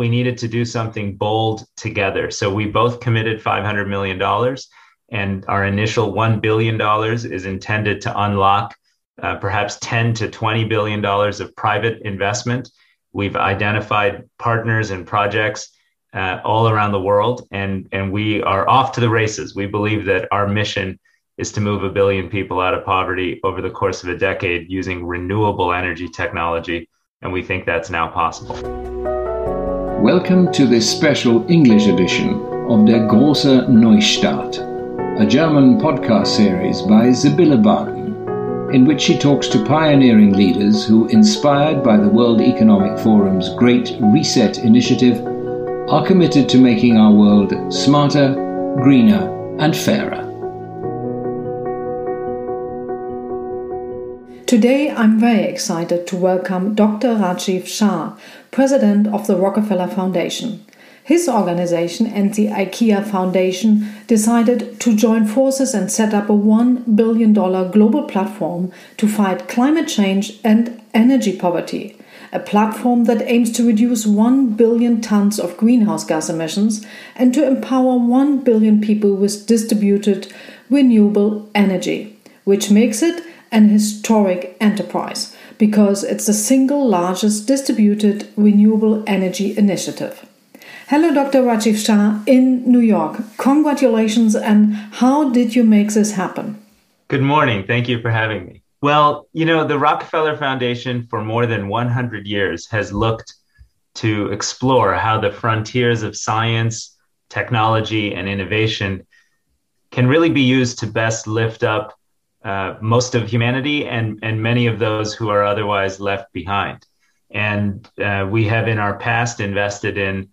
we needed to do something bold together. So we both committed $500 million, and our initial $1 billion is intended to unlock uh, perhaps 10 to 20 billion dollars of private investment. We've identified partners and projects uh, all around the world, and, and we are off to the races. We believe that our mission is to move a billion people out of poverty over the course of a decade using renewable energy technology, and we think that's now possible. Welcome to this special English edition of Der große Neustart, a German podcast series by Sibylle Barden in which she talks to pioneering leaders who, inspired by the World Economic Forum's Great Reset initiative, are committed to making our world smarter, greener, and fairer. Today, I'm very excited to welcome Dr. Rajiv Shah, President of the Rockefeller Foundation. His organization and the IKEA Foundation decided to join forces and set up a $1 billion global platform to fight climate change and energy poverty. A platform that aims to reduce 1 billion tons of greenhouse gas emissions and to empower 1 billion people with distributed renewable energy, which makes it an historic enterprise because it's the single largest distributed renewable energy initiative. Hello, Dr. Rajiv Shah in New York. Congratulations, and how did you make this happen? Good morning. Thank you for having me. Well, you know, the Rockefeller Foundation for more than 100 years has looked to explore how the frontiers of science, technology, and innovation can really be used to best lift up uh, most of humanity and, and many of those who are otherwise left behind. And uh, we have in our past invested in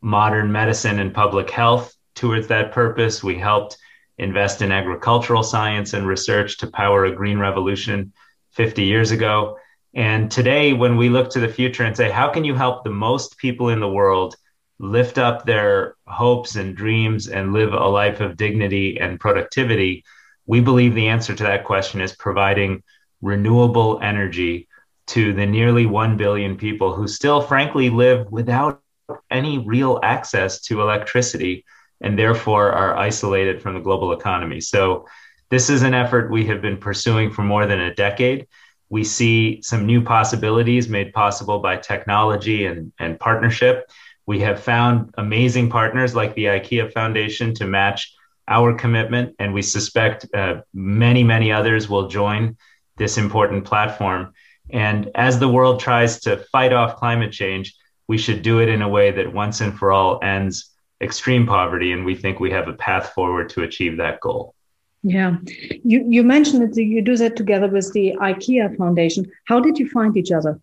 modern medicine and public health towards that purpose. We helped invest in agricultural science and research to power a green revolution 50 years ago. And today, when we look to the future and say, how can you help the most people in the world lift up their hopes and dreams and live a life of dignity and productivity? We believe the answer to that question is providing renewable energy to the nearly 1 billion people who still, frankly, live without any real access to electricity and therefore are isolated from the global economy. So, this is an effort we have been pursuing for more than a decade. We see some new possibilities made possible by technology and, and partnership. We have found amazing partners like the IKEA Foundation to match our commitment, and we suspect uh, many, many others will join this important platform. And as the world tries to fight off climate change, we should do it in a way that once and for all ends extreme poverty. And we think we have a path forward to achieve that goal. Yeah. You, you mentioned that you do that together with the IKEA Foundation. How did you find each other?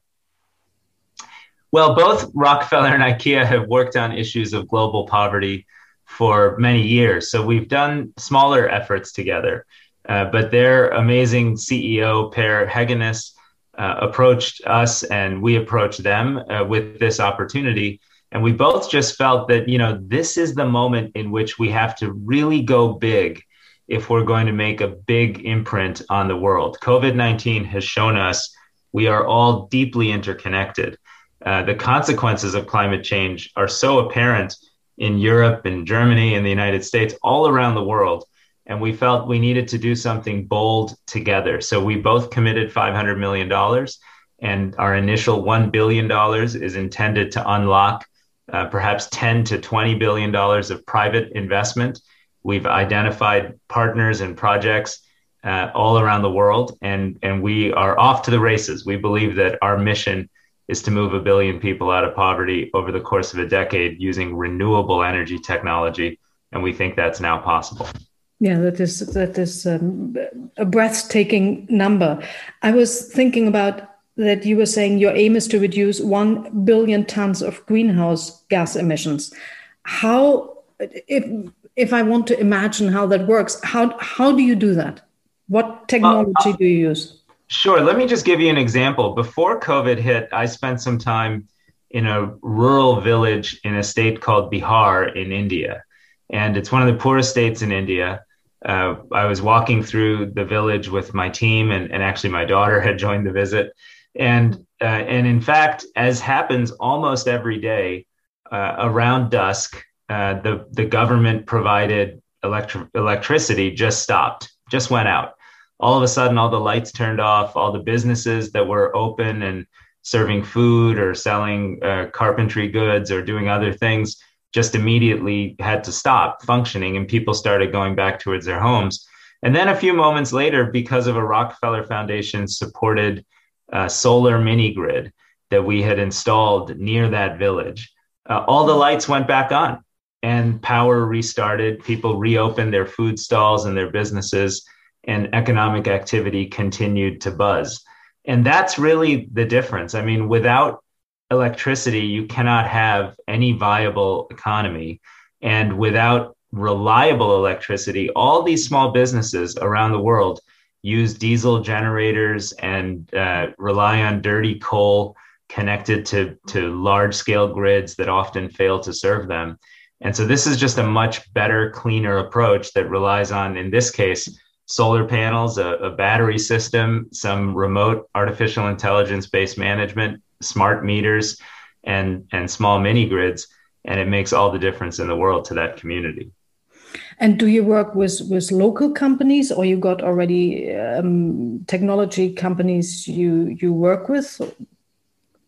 Well, both Rockefeller and IKEA have worked on issues of global poverty for many years. So we've done smaller efforts together. Uh, but their amazing CEO, Per Heggenes, uh, approached us and we approached them uh, with this opportunity and we both just felt that you know this is the moment in which we have to really go big if we're going to make a big imprint on the world covid-19 has shown us we are all deeply interconnected uh, the consequences of climate change are so apparent in europe and germany and the united states all around the world and we felt we needed to do something bold together. So we both committed $500 million, and our initial $1 billion is intended to unlock uh, perhaps 10 to 20 billion dollars of private investment. We've identified partners and projects uh, all around the world, and and we are off to the races. We believe that our mission is to move a billion people out of poverty over the course of a decade using renewable energy technology, and we think that's now possible. Yeah, that is that is um, a breathtaking number. I was thinking about that you were saying your aim is to reduce 1 billion tons of greenhouse gas emissions. How if if I want to imagine how that works, how how do you do that? What technology uh, do you use? Sure. Let me just give you an example. Before COVID hit, I spent some time in a rural village in a state called Bihar in India and it's one of the poorest states in India. Uh, I was walking through the village with my team, and, and actually my daughter had joined the visit. And uh, and in fact, as happens almost every day, uh, around dusk, uh, the the government provided electri- electricity just stopped, just went out. All of a sudden, all the lights turned off. All the businesses that were open and serving food or selling uh, carpentry goods or doing other things just immediately had to stop functioning, and people started going back towards their homes. And then a few moments later, because of a Rockefeller Foundation supported uh, solar mini grid that we had installed near that village, uh, all the lights went back on and power restarted. People reopened their food stalls and their businesses, and economic activity continued to buzz. And that's really the difference. I mean, without electricity, you cannot have any viable economy. And without reliable electricity, all these small businesses around the world use diesel generators and uh, rely on dirty coal connected to, to large scale grids that often fail to serve them. And so this is just a much better, cleaner approach that relies on, in this case, solar panels, a, a battery system, some remote artificial intelligence based management, smart meters, and, and small mini grids. And it makes all the difference in the world to that community. And do you work with with local companies, or you got already um, technology companies you you work with?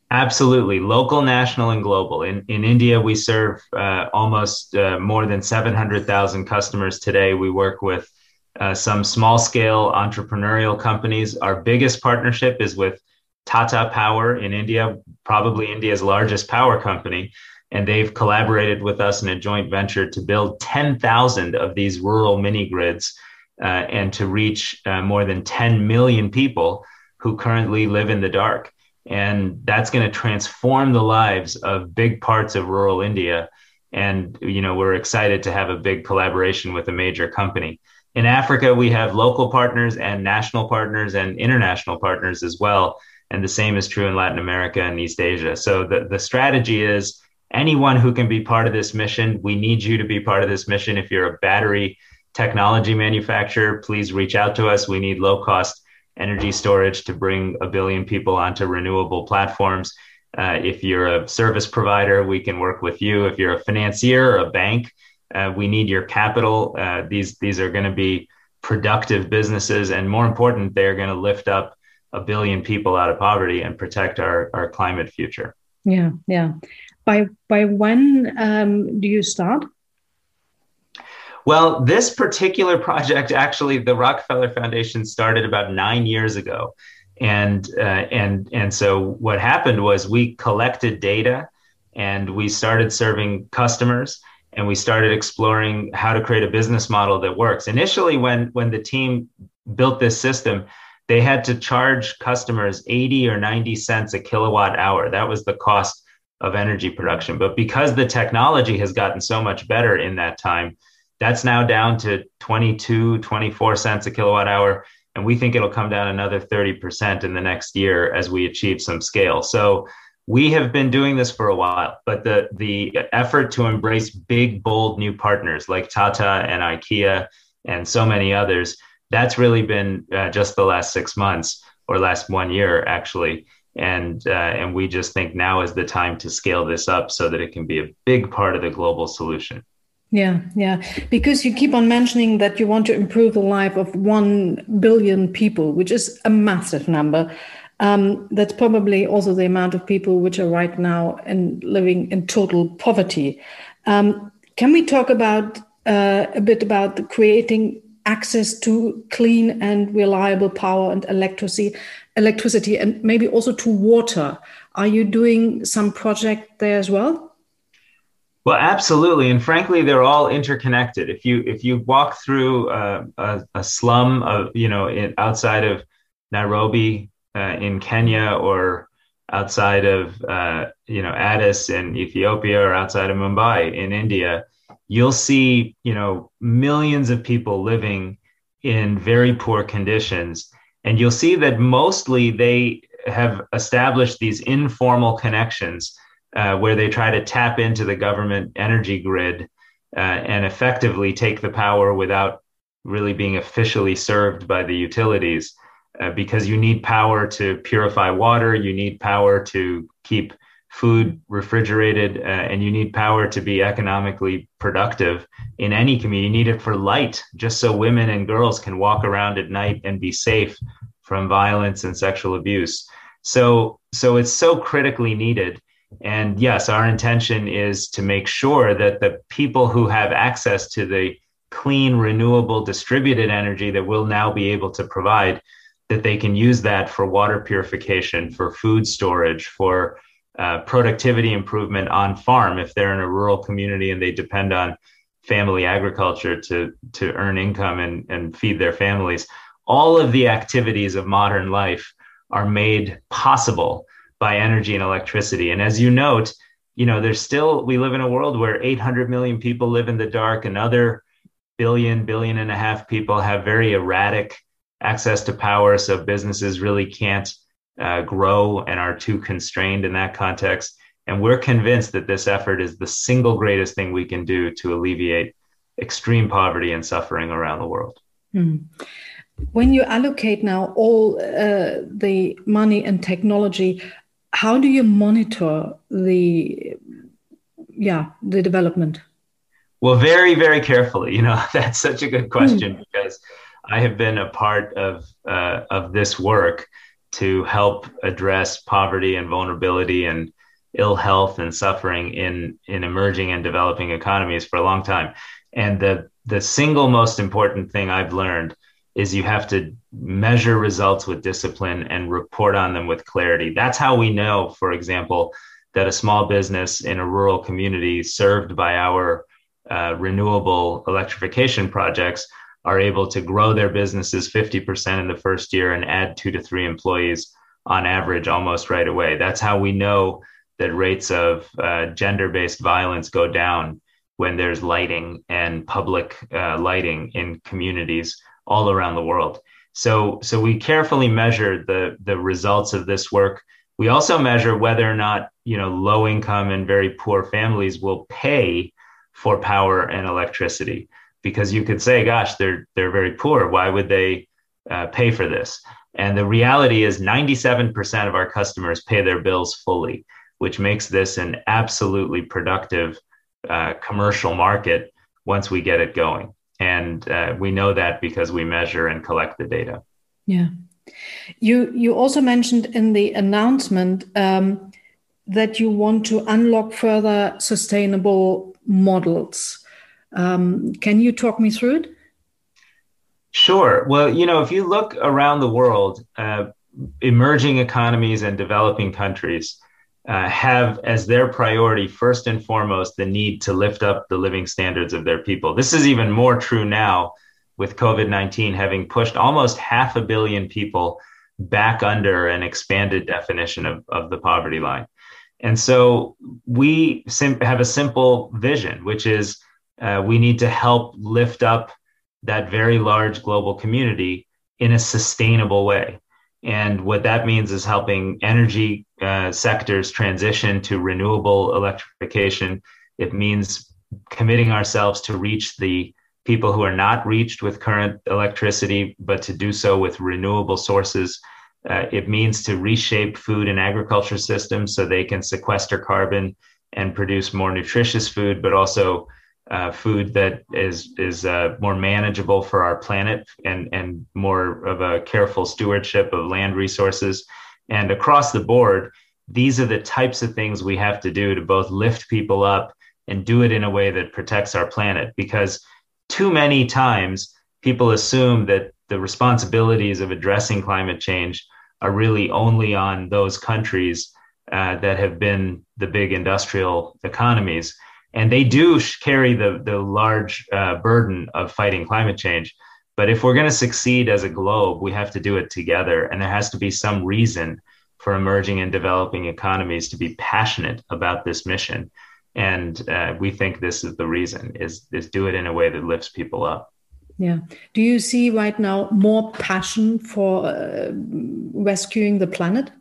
Absolutely, local, national, and global. In in India, we serve uh, almost uh, more than seven hundred thousand customers today. We work with uh, some small scale entrepreneurial companies. Our biggest partnership is with Tata Power in India, probably India's largest power company and they've collaborated with us in a joint venture to build 10,000 of these rural mini grids uh, and to reach uh, more than 10 million people who currently live in the dark. And that's going to transform the lives of big parts of rural India. And, you know, we're excited to have a big collaboration with a major company. In Africa, we have local partners and national partners and international partners as well. And the same is true in Latin America and East Asia. So the, the strategy is anyone who can be part of this mission, we need you to be part of this mission. If you're a battery technology manufacturer, please reach out to us. We need low cost energy storage to bring a billion people onto renewable platforms. Uh, if you're a service provider, we can work with you. If you're a financier or a bank, uh, we need your capital. Uh, these these are going to be productive businesses, and more important, they're going to lift up a billion people out of poverty and protect our our climate future. Yeah, yeah by by when um, do you start? Well, this particular project actually, the Rockefeller Foundation started about nine years ago, and uh, and and so what happened was we collected data, and we started serving customers, and we started exploring how to create a business model that works. Initially, when when the team built this system, they had to charge customers 80 or 90 cents a kilowatt hour. That was the cost of energy production. But because the technology has gotten so much better in that time, that's now down to 22, 24 cents a kilowatt hour. And we think it'll come down another 30% in the next year as we achieve some scale. So we have been doing this for a while, but the, the effort to embrace big, bold new partners like Tata and IKEA and so many others, that's really been uh, just the last six months or last one year, actually. And uh, and we just think now is the time to scale this up so that it can be a big part of the global solution. Yeah yeah. Because you keep on mentioning that you want to improve the life of 1 billion people which is a massive number um, that's probably also the amount of people which are right now and living in total poverty um, can we talk about uh, a bit about creating access to clean and reliable power and electricity electricity and maybe also to water. Are you doing some project there as well? Well, absolutely, and frankly, they're all interconnected. If you if you walk through uh, a, a, slum of you know in, outside of Nairobi uh, in Kenya or outside of uh, you know Addis in Ethiopia or outside of Mumbai in India, you'll see you know millions of people living in very poor conditions and you'll see that mostly they have established these informal connections uh, where they try to tap into the government energy grid uh, and effectively take the power without really being officially served by the utilities. Uh, because you need power to purify water, you need power to keep food refrigerated, uh, and you need power to be economically productive in any community. You need it for light, just so women and girls can walk around at night and be safe from violence and sexual abuse. So, so it's so critically needed. And yes, our intention is to make sure that the people who have access to the clean, renewable, distributed energy that we'll now be able to provide, that they can use that for water purification, for food storage, for uh, productivity improvement on farm if they're in a rural community and they depend on family agriculture to to earn income and, and feed their families. All of the activities of modern life are made possible by energy and electricity. And as you note, you know, there's still we live in a world where 800 million people live in the dark. Another billion, billion and a half people have very erratic access to power. So businesses really can't uh, grow and are too constrained in that context. And we're convinced that this effort is the single greatest thing we can do to alleviate extreme poverty and suffering around the world. Mm. When you allocate now all uh, the money and technology, how do you monitor the yeah the development? Well, very very carefully. You know that's such a good question mm. because I have been a part of uh, of this work to help address poverty and vulnerability and ill health and suffering in in emerging and developing economies for a long time. And the the single most important thing I've learned is you have to measure results with discipline and report on them with clarity. That's how we know, for example, that a small business in a rural community served by our uh, renewable electrification projects are able to grow their businesses 50% in the first year and add two to three employees on average almost right away. That's how we know that rates of uh, gender based violence go down when there's lighting and public uh, lighting in communities all around the world. So, so we carefully measure the, the results of this work. We also measure whether or not you know low income and very poor families will pay for power and electricity because you could say, gosh, they're they're very poor. Why would they uh, pay for this? And the reality is, 97% of our customers pay their bills fully, which makes this an absolutely productive uh, commercial market once we get it going. And uh, we know that because we measure and collect the data. Yeah. You you also mentioned in the announcement um, that you want to unlock further sustainable models. Um, can you talk me through it? Sure. Well, you know, if you look around the world, uh, emerging economies and developing countries uh, have as their priority, first and foremost, the need to lift up the living standards of their people. This is even more true now with COVID 19 having pushed almost half a billion people back under an expanded definition of, of the poverty line. And so we sim- have a simple vision, which is uh, we need to help lift up that very large global community in a sustainable way. And what that means is helping energy uh, sectors transition to renewable electrification. It means committing ourselves to reach the people who are not reached with current electricity, but to do so with renewable sources. Uh, it means to reshape food and agriculture systems so they can sequester carbon and produce more nutritious food, but also uh, food that is is uh, more manageable for our planet and and more of a careful stewardship of land resources. And across the board these are the types of things we have to do to both lift people up and do it in a way that protects our planet. Because too many times people assume that the responsibilities of addressing climate change are really only on those countries uh, that have been the big industrial economies and they do carry the the large uh, burden of fighting climate change. But if we're going to succeed as a globe, we have to do it together, and there has to be some reason for emerging and developing economies to be passionate about this mission. And uh, we think this is the reason: is is do it in a way that lifts people up. Yeah. Do you see right now more passion for uh, rescuing the planet?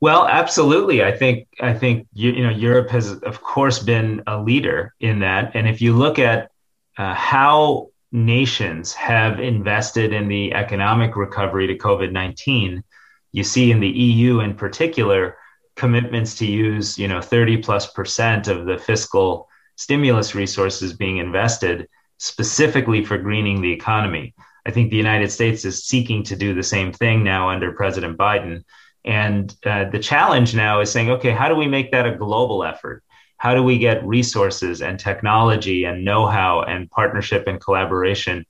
Well, absolutely. I think I think you, you, know Europe has of course been a leader in that, and if you look at uh, how nations have invested in the economic recovery to COVID nineteen, you see in the EU in particular commitments to use, you know, 30 plus percent of the fiscal stimulus resources being invested specifically for greening the economy. I think the United States is seeking to do the same thing now under President Biden. And uh, the challenge now is saying, okay, how do we make that a global effort? How do we get resources and technology and know-how and partnership and collaboration,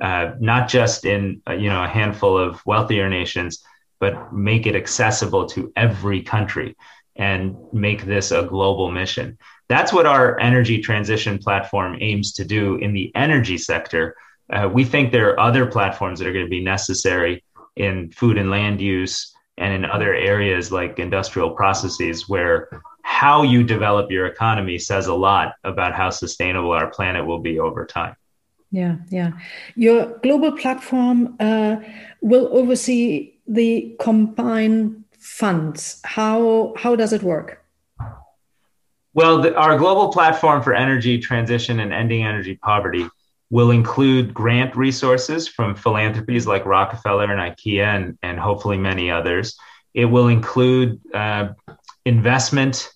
uh, not just in uh, you know a handful of wealthier nations, but make it accessible to every country and make this a global mission. That's what our energy transition platform aims to do in the energy sector. Uh, we think there are other platforms that are going to be necessary in food and land use and in other areas like industrial processes where how you develop your economy says a lot about how sustainable our planet will be over time. Yeah, yeah. Your global platform uh, will oversee the combined funds. How how does it work? Well, the, our global platform for energy transition and ending energy poverty will include grant resources from philanthropies like Rockefeller and IKEA and, and hopefully many others. It will include uh, investment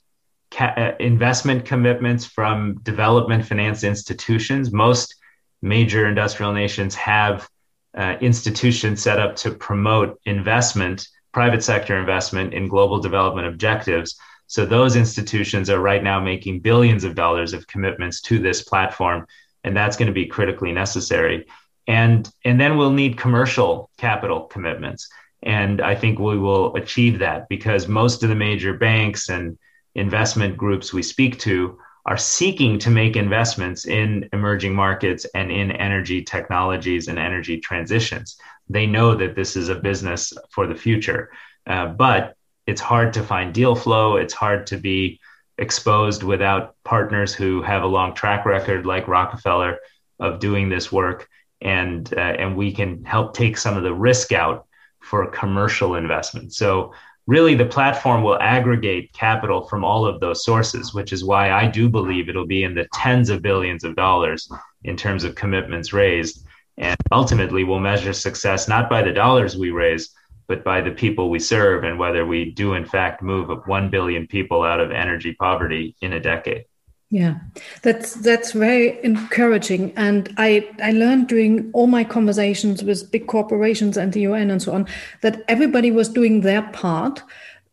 ca- uh, investment commitments from development finance institutions. Most major industrial nations have uh, institutions set up to promote investment, private sector investment in global development objectives. So those institutions are right now making billions of dollars of commitments to this platform and that's going to be critically necessary. And and then we'll need commercial capital commitments, and I think we will achieve that because most of the major banks and investment groups we speak to are seeking to make investments in emerging markets and in energy technologies and energy transitions. They know that this is a business for the future, uh, but it's hard to find deal flow. It's hard to be exposed without partners who have a long track record like Rockefeller of doing this work and uh, and we can help take some of the risk out for commercial investment. So really the platform will aggregate capital from all of those sources, which is why I do believe it'll be in the tens of billions of dollars in terms of commitments raised. And ultimately we'll measure success not by the dollars we raise, but by the people we serve and whether we do in fact move 1 billion people out of energy poverty in a decade. Yeah that's that's very encouraging. And i i learned during all my conversations with big corporations and the un and so on that everybody was doing their part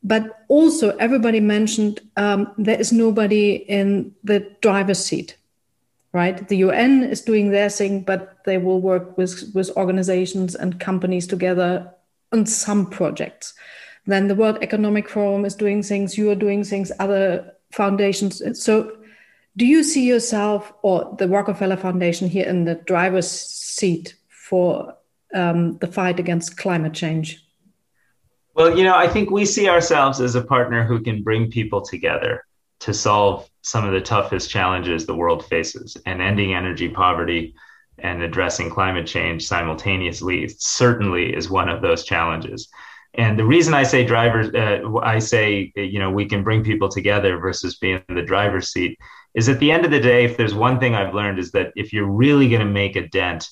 but also everybody mentioned um, there is nobody in the driver's seat right? The un is doing their thing but they will work with with organizations and companies together on some projects. Then the World Economic Forum is doing things, you are doing things, other foundations. So, do you see yourself or the Rockefeller Foundation here in the driver's seat for um, the fight against climate change? Well, you know, I think we see ourselves as a partner who can bring people together to solve some of the toughest challenges the world faces and ending energy poverty and addressing climate change simultaneously certainly is one of those challenges. And the reason I say drivers, uh, I say, you know, we can bring people together versus being in the driver's seat is at the end of the day, if there's one thing I've learned is that if you're really going to make a dent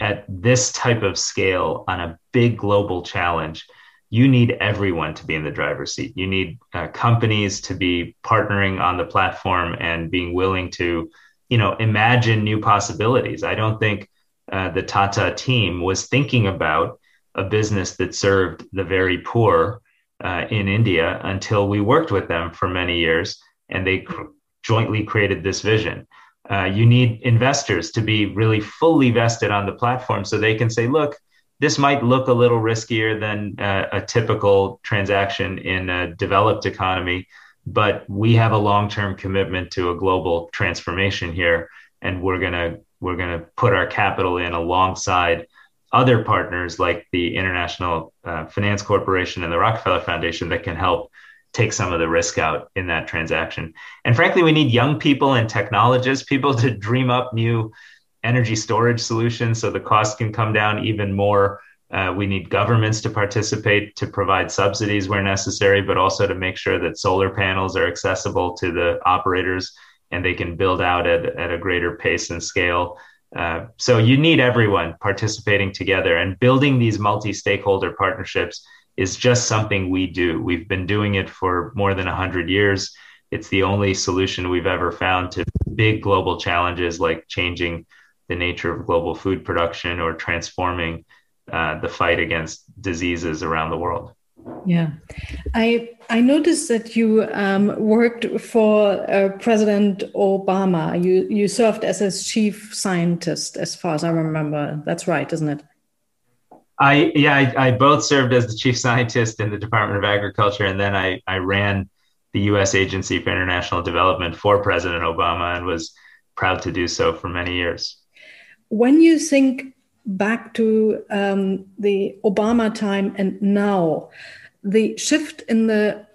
at this type of scale on a big global challenge, you need everyone to be in the driver's seat. You need uh, companies to be partnering on the platform and being willing to you know imagine new possibilities. I don't think uh, the tata team was thinking about a business that served the very poor uh, in india until we worked with them for many years and they cr- jointly created this vision. Uh, you need investors to be really fully vested on the platform so they can say look this might look a little riskier than uh, a typical transaction in a developed economy but we have a long-term commitment to a global transformation here and we're going to we're going to put our capital in alongside other partners like the international uh, finance corporation and the rockefeller foundation that can help take some of the risk out in that transaction. And frankly we need young people and technologists people to dream up new energy storage solutions so the cost can come down even more uh, we need governments to participate to provide subsidies where necessary, but also to make sure that solar panels are accessible to the operators and they can build out at, at a greater pace and scale. Uh, so you need everyone participating together and building these multi-stakeholder partnerships is just something we do. We've been doing it for more than 100 years. It's the only solution we've ever found to big global challenges like changing the nature of global food production or transforming uh, the fight against diseases around the world. Yeah, I I noticed that you um, worked for uh, President Obama. You you served as his chief scientist, as far as I remember. That's right, isn't it? I yeah, I, I, both served as the chief scientist in the Department of Agriculture, and then I I ran the U.S. Agency for International Development for President Obama, and was proud to do so for many years. When you think back to um, the Obama time and now, the shift in the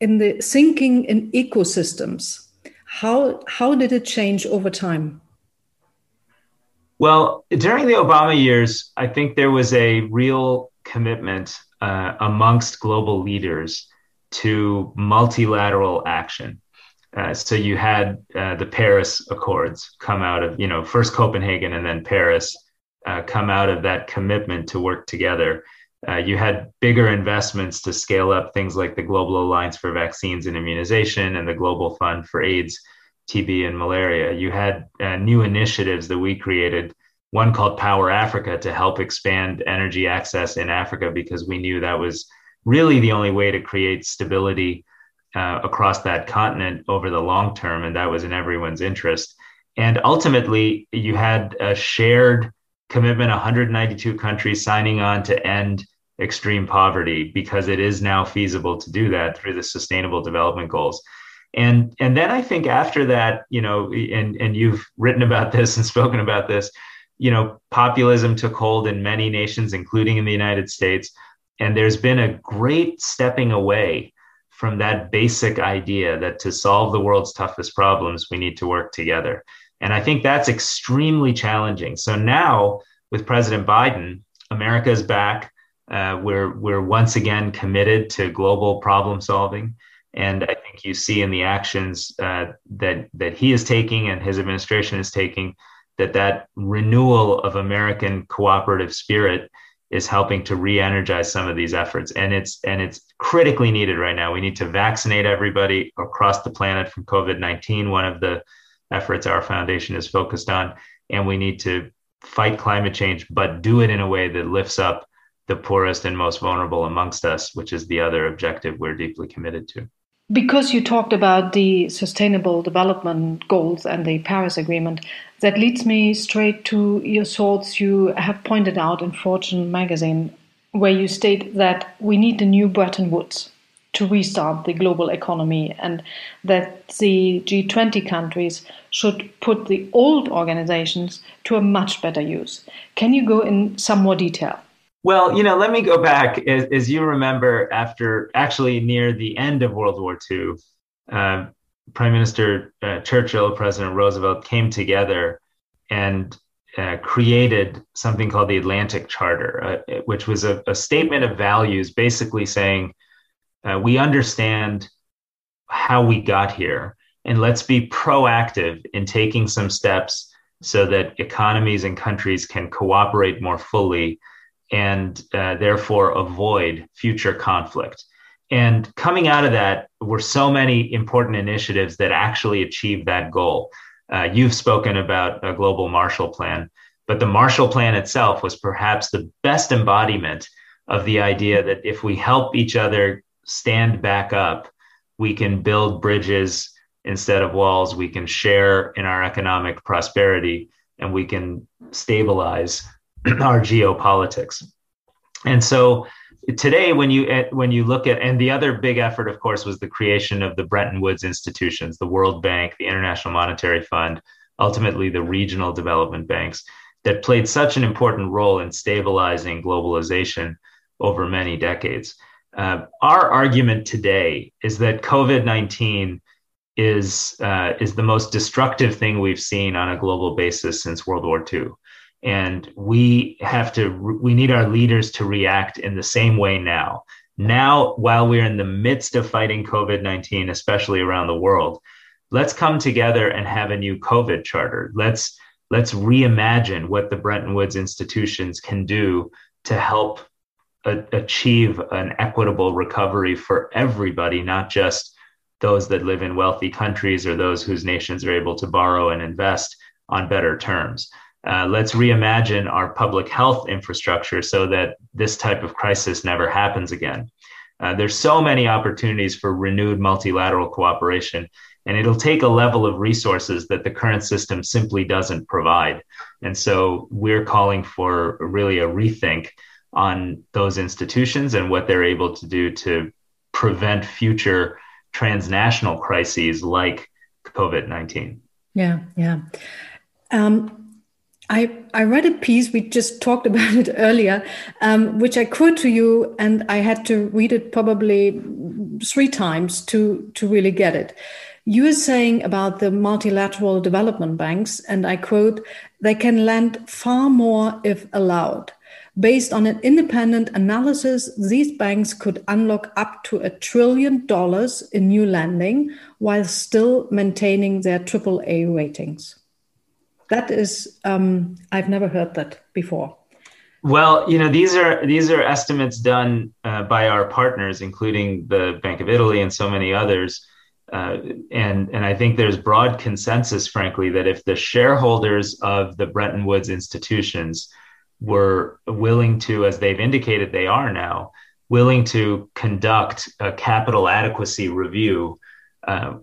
in the thinking in ecosystems, how how did it change over time? Well, during the Obama years, I think there was a real commitment uh, amongst global leaders to multilateral action. Uh, so you had uh, the Paris Accords come out of, you know, first Copenhagen and then Paris uh, come out of that commitment to work together. Uh, you had bigger investments to scale up things like the Global Alliance for Vaccines and Immunization and the Global Fund for AIDS TB and malaria. You had uh, new initiatives that we created, one called Power Africa to help expand energy access in Africa because we knew that was really the only way to create stability uh, across that continent over the long term. And that was in everyone's interest. And ultimately, you had a shared commitment 192 countries signing on to end extreme poverty because it is now feasible to do that through the sustainable development goals. And and then i think after that you know and and you've written about this and spoken about this you know populism took hold in many nations including in the united states and there's been a great stepping away from that basic idea that to solve the world's toughest problems we need to work together and i think that's extremely challenging. So now with president biden america is back. Uh, we're we're once again committed to global problem solving. And I think you see in the actions uh, that that he is taking and his administration is taking that that renewal of American cooperative spirit is helping to re-energize some of these efforts. And it's and it's critically needed right now. We need to vaccinate everybody across the planet from covid-19 one of the efforts our foundation is focused on and we need to fight climate change but do it in a way that lifts up the poorest and most vulnerable amongst us which is the other objective we're deeply committed to. Because you talked about the sustainable development goals and the Paris Agreement, that leads me straight to your thoughts you have pointed out in Fortune magazine, where you state that we need a new Bretton Woods to restart the global economy and that the G20 countries should put the old organizations to a much better use. Can you go in some more detail? Well, you know, let me go back. As, as you remember, after actually near the end of World War II, uh, Prime Minister uh, Churchill, President Roosevelt came together and uh, created something called the Atlantic Charter, uh, which was a, a, statement of values basically saying, uh, we understand how we got here, and let's be proactive in taking some steps so that economies and countries can cooperate more fully and uh, therefore avoid future conflict. And coming out of that were so many important initiatives that actually achieved that goal. Uh, you've spoken about a global Marshall Plan, but the Marshall Plan itself was perhaps the best embodiment of the idea that if we help each other stand back up, we can build bridges instead of walls, we can share in our economic prosperity, and we can stabilize our geopolitics. And so today, when you eh, when you look at and the other big effort, of course, was the creation of the Bretton Woods institutions, the World Bank, the International Monetary Fund, ultimately the regional development banks that played such an important role in stabilizing globalization over many decades. Uh, our argument today is that COVID nineteen is uh, is the most destructive thing we've seen on a global basis since World War II and we have to we need our leaders to react in the same way now. Now while we're in the midst of fighting covid-19 especially around the world let's come together and have a new covid charter. Let's let's reimagine what the bretton woods institutions can do to help a, achieve an equitable recovery for everybody, not just those that live in wealthy countries or those whose nations are able to borrow and invest on better terms. Uh, let's reimagine our public health infrastructure so that this type of crisis never happens again. Uh, there's so many opportunities for renewed multilateral cooperation, and it'll take a level of resources that the current system simply doesn't provide. And so we're calling for really a rethink on those institutions and what they're able to do to prevent future transnational crises like COVID 19. Yeah, yeah. Um, I, I read a piece, we just talked about it earlier, um, which I quote to you, and I had to read it probably three times to, to really get it. You were saying about the multilateral development banks, and I quote, they can lend far more if allowed. Based on an independent analysis, these banks could unlock up to a trillion dollars in new lending while still maintaining their AAA ratings. That is, um, I've never heard that before. Well, you know, these are these are estimates done uh, by our partners, including the Bank of Italy and so many others. Uh, and and I think there's broad consensus, frankly, that if the shareholders of the Bretton Woods institutions were willing to, as they've indicated they are now, willing to conduct a capital adequacy review, uh,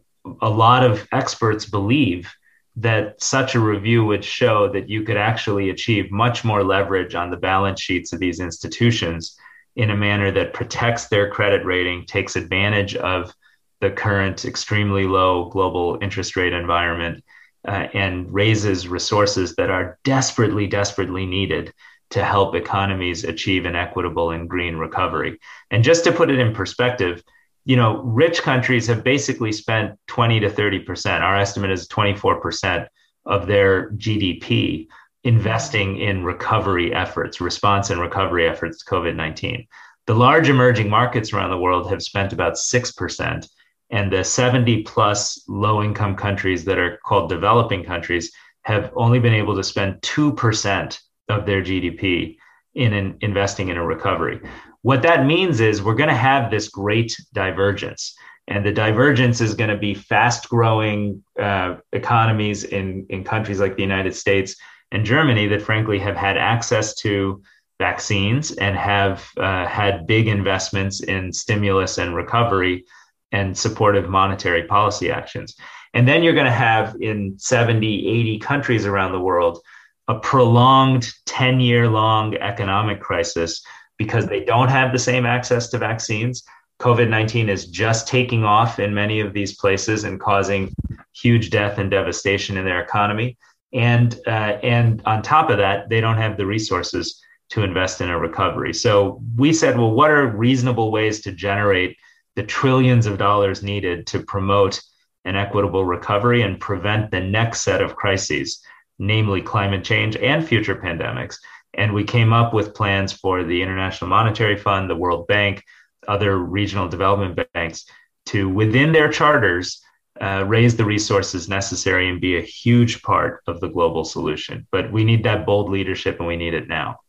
a lot of experts believe that such a review would show that you could actually achieve much more leverage on the balance sheets of these institutions in a manner that protects their credit rating, takes advantage of the current extremely low global interest rate environment, uh, and raises resources that are desperately, desperately needed to help economies achieve an equitable and green recovery. And just to put it in perspective, you know, rich countries have basically spent 20 to 30%. Our estimate is 24% of their GDP investing in recovery efforts, response and recovery efforts to COVID 19. The large emerging markets around the world have spent about 6%, and the 70 plus low income countries that are called developing countries have only been able to spend 2% of their GDP in an, investing in a recovery. What that means is we're going to have this great divergence. And the divergence is going to be fast growing uh, economies in, in countries like the United States and Germany that, frankly, have had access to vaccines and have uh, had big investments in stimulus and recovery and supportive monetary policy actions. And then you're going to have in 70, 80 countries around the world a prolonged 10 year long economic crisis because they don't have the same access to vaccines. COVID 19 is just taking off in many of these places and causing huge death and devastation in their economy. And, uh, and on top of that, they don't have the resources to invest in a recovery. So we said, well, what are reasonable ways to generate the trillions of dollars needed to promote an equitable recovery and prevent the next set of crises, namely climate change and future pandemics? And we came up with plans for the International Monetary Fund, the World Bank, other regional development banks to, within their charters, uh, raise the resources necessary and be a huge part of the global solution. But we need that bold leadership and we need it now.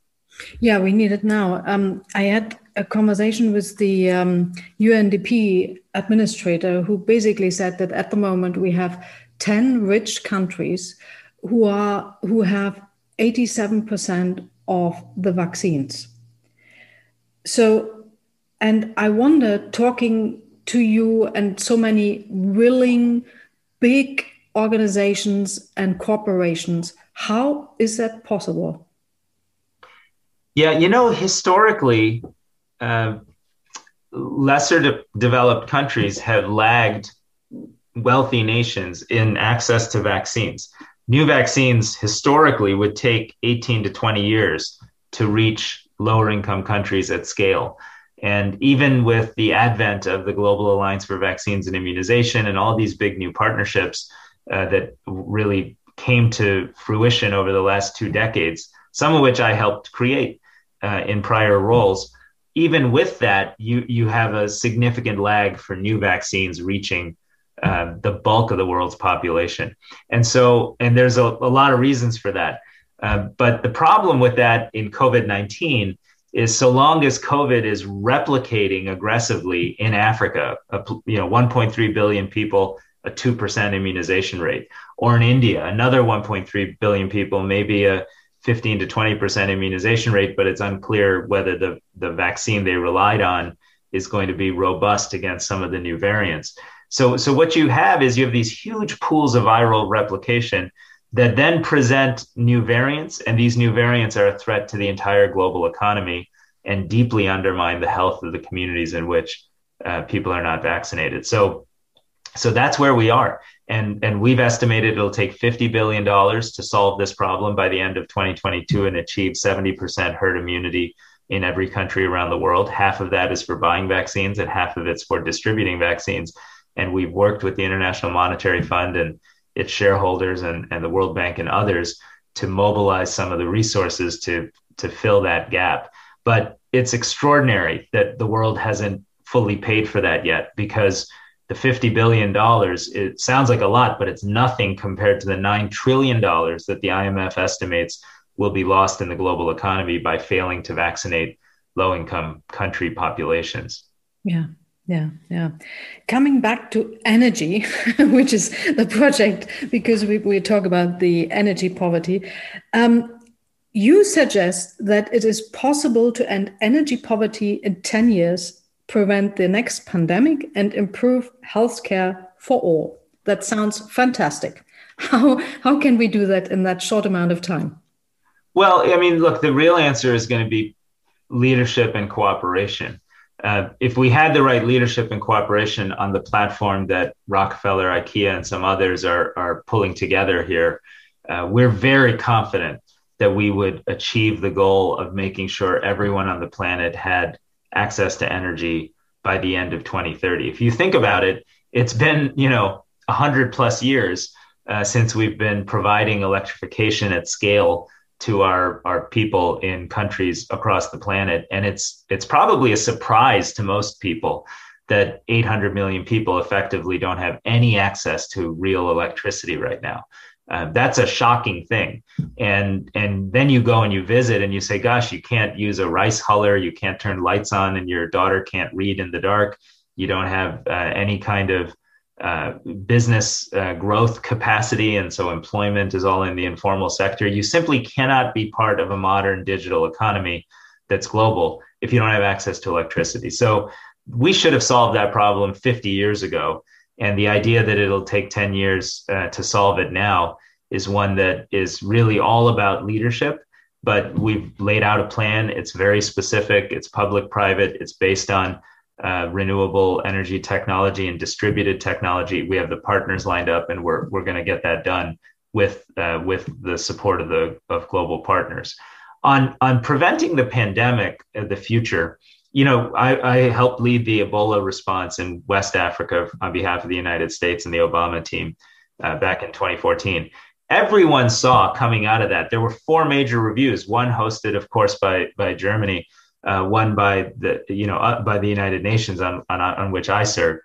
Yeah, we need it now. Um, I had a conversation with the um, UNDP administrator who basically said that at the moment we have 10 rich countries who are who have 87% of the vaccines. So, and I wonder, talking to you and so many willing, big organizations and corporations, how is that possible? Yeah, you know, historically, uh, lesser de- developed countries have lagged wealthy nations in access to vaccines new vaccines historically would take 18 to 20 years to reach lower income countries at scale. And even with the advent of the Global Alliance for Vaccines and Immunization and all these big new partnerships uh, that really came to fruition over the last two decades, some of which I helped create uh, in prior roles, even with that, you, you have a significant lag for new vaccines reaching uh, the bulk of the world's population. And so, and there's a, a lot of reasons for that. Uh, but the problem with that in COVID 19 is so long as COVID is replicating aggressively in Africa, you know, 1.3 billion people, a 2% immunization rate, or in India, another 1.3 billion people, maybe a 15 to 20% immunization rate, but it's unclear whether the, the vaccine they relied on is going to be robust against some of the new variants. So, so what you have is you have these huge pools of viral replication that then present new variants, and these new variants are a threat to the entire global economy and deeply undermine the health of the communities in which uh, people are not vaccinated. So, so that's where we are, and and we've estimated it'll take fifty billion dollars to solve this problem by the end of 2022 and achieve 70% herd immunity in every country around the world. Half of that is for buying vaccines, and half of it's for distributing vaccines. And we've worked with the International Monetary Fund and its shareholders and, and the World Bank and others to mobilize some of the resources to, to fill that gap. But it's extraordinary that the world hasn't fully paid for that yet because the $50 billion, it sounds like a lot, but it's nothing compared to the $9 trillion that the IMF estimates will be lost in the global economy by failing to vaccinate low income country populations. Yeah. Yeah, yeah. Coming back to energy, which is the project, because we, we talk about the energy poverty, um, you suggest that it is possible to end energy poverty in 10 years, prevent the next pandemic, and improve healthcare for all. That sounds fantastic. How, how can we do that in that short amount of time? Well, I mean, look, the real answer is going to be leadership and cooperation uh, if we had the right leadership and cooperation on the platform that Rockefeller, IKEA, and some others are, are pulling together here, uh, we're very confident that we would achieve the goal of making sure everyone on the planet had access to energy by the end of 2030. If you think about it, it's been, you know, 100 plus years uh, since we've been providing electrification at scale to our our people in countries across the planet and it's it's probably a surprise to most people that 800 million people effectively don't have any access to real electricity right now uh, that's a shocking thing and and then you go and you visit and you say gosh you can't use a rice huller you can't turn lights on and your daughter can't read in the dark you don't have uh, any kind of uh, business uh, growth capacity, and so employment is all in the informal sector. You simply cannot be part of a modern digital economy that's global if you don't have access to electricity. So we should have solved that problem 50 years ago. And the idea that it'll take 10 years uh, to solve it now is one that is really all about leadership. But we've laid out a plan. It's very specific, it's public private, it's based on uh, renewable energy technology and distributed technology. We have the partners lined up, and we're we're going to get that done with uh, with the support of the of global partners. On on preventing the pandemic, uh, the future. You know, I, I helped lead the Ebola response in West Africa on behalf of the United States and the Obama team uh, back in 2014 everyone saw coming out of that. There were four major reviews, one hosted, of course, by, by Germany, uh, one by the you know uh, by the United Nations on, on on which I served,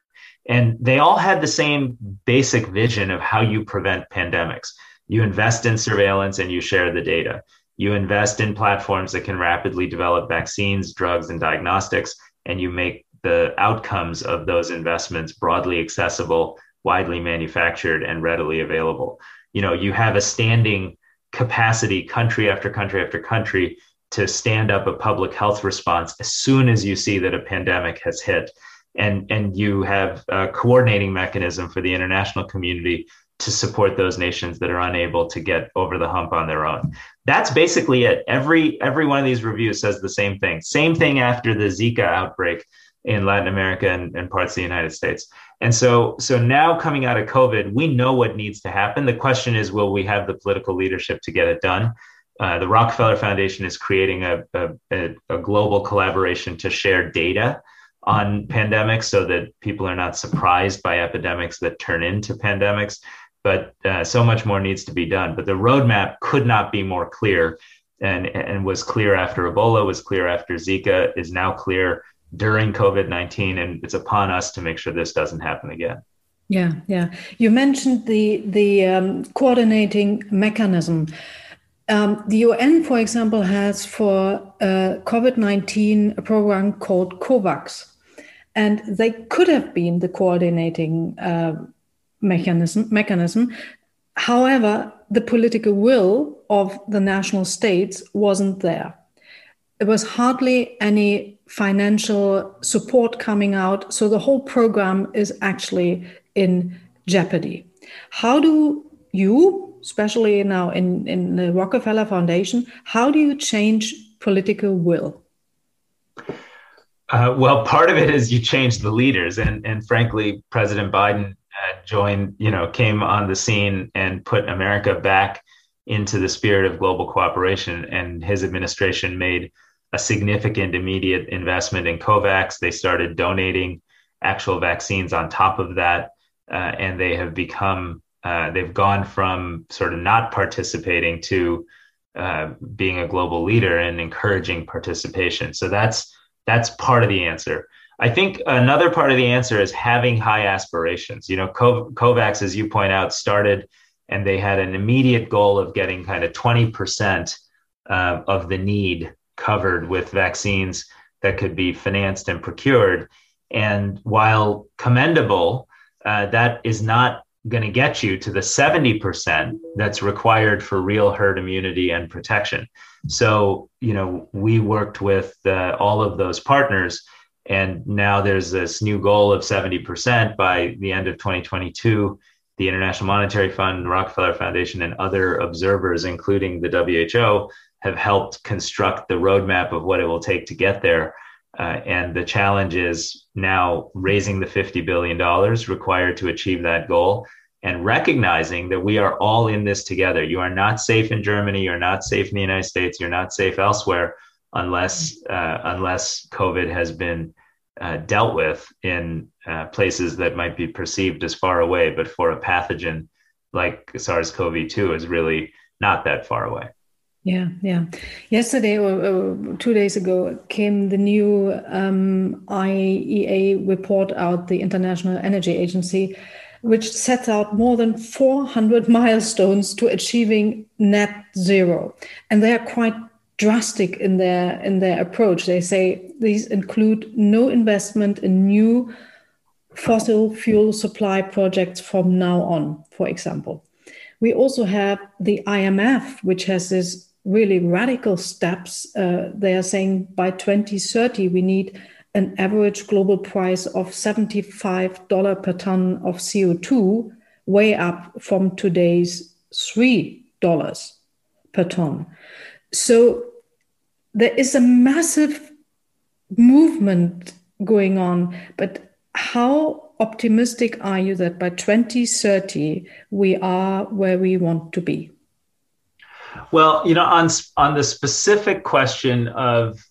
and they all had the same basic vision of how you prevent pandemics. You invest in surveillance and you share the data. You invest in platforms that can rapidly develop vaccines, drugs, and diagnostics, and you make the outcomes of those investments broadly accessible, widely manufactured, and readily available. You know, you have a standing capacity, country after country after country, to stand up a public health response as soon as you see that a pandemic has hit and and you have a coordinating mechanism for the international community to support those nations that are unable to get over the hump on their own. That's basically it. Every every one of these reviews says the same thing. Same thing after the zika outbreak in latin america and, and parts of the united states. And so so now coming out of covid we know what needs to happen. The question is will we have the political leadership to get it done? Uh, the Rockefeller Foundation is creating a, a, a, global collaboration to share data on pandemics so that people are not surprised by epidemics that turn into pandemics. But uh, so much more needs to be done. But the roadmap could not be more clear and, and was clear after Ebola, was clear after Zika, is now clear during COVID 19. And it's upon us to make sure this doesn't happen again. Yeah, yeah. You mentioned the, the um, coordinating mechanism. Um, the UN, for example, has for uh, COVID 19 a program called COVAX, and they could have been the coordinating uh, mechanism, mechanism. However, the political will of the national states wasn't there. There was hardly any financial support coming out, so the whole program is actually in jeopardy. How do you, especially now in, in the Rockefeller Foundation, how do you change political will? Uh, well, part of it is you change the leaders, and and frankly, President Biden joined, you know, came on the scene and put America back into the spirit of global cooperation, and his administration made a significant immediate investment in COVAX. They started donating actual vaccines on top of that, uh, and they have become uh, they've gone from sort of not participating to uh, being a global leader and encouraging participation. So that's that's part of the answer. I think another part of the answer is having high aspirations. You know, COVAX, as you point out, started and they had an immediate goal of getting kind of 20% uh, of the need covered with vaccines that could be financed and procured. And while commendable, uh, that is not going to get you to the 70% that's required for real herd immunity and protection. So, you know, we worked with uh, all of those partners, and now there's this new goal of 70% by the end of 2022. The International Monetary Fund, Rockefeller Foundation, and other observers, including the WHO, have helped construct the roadmap of what it will take to get there. Uh, and the challenge is now raising the $50 billion required to achieve that goal and recognizing that we are all in this together. You are not safe in Germany. You're not safe in the United States. You're not safe elsewhere unless uh, unless COVID has been uh, dealt with in uh, places that might be perceived as far away. But for a pathogen like SARS-CoV-2 is really not that far away. Yeah, yeah. Yesterday or, or, two days ago came the new um, IEA report out, the International Energy Agency, which sets out more than 400 milestones to achieving net zero, and they are quite drastic in their in their approach. They say these include no investment in new fossil fuel supply projects from now on, for example. We also have the IMF, which has this really radical steps. Uh, they are saying by 2030, we need an average global price of $75 per ton of CO2, way up from today's $3 per ton. So there is a massive movement going on, but how optimistic are you that by 2030 we are where we want to be? Well, you know, on on the specific question of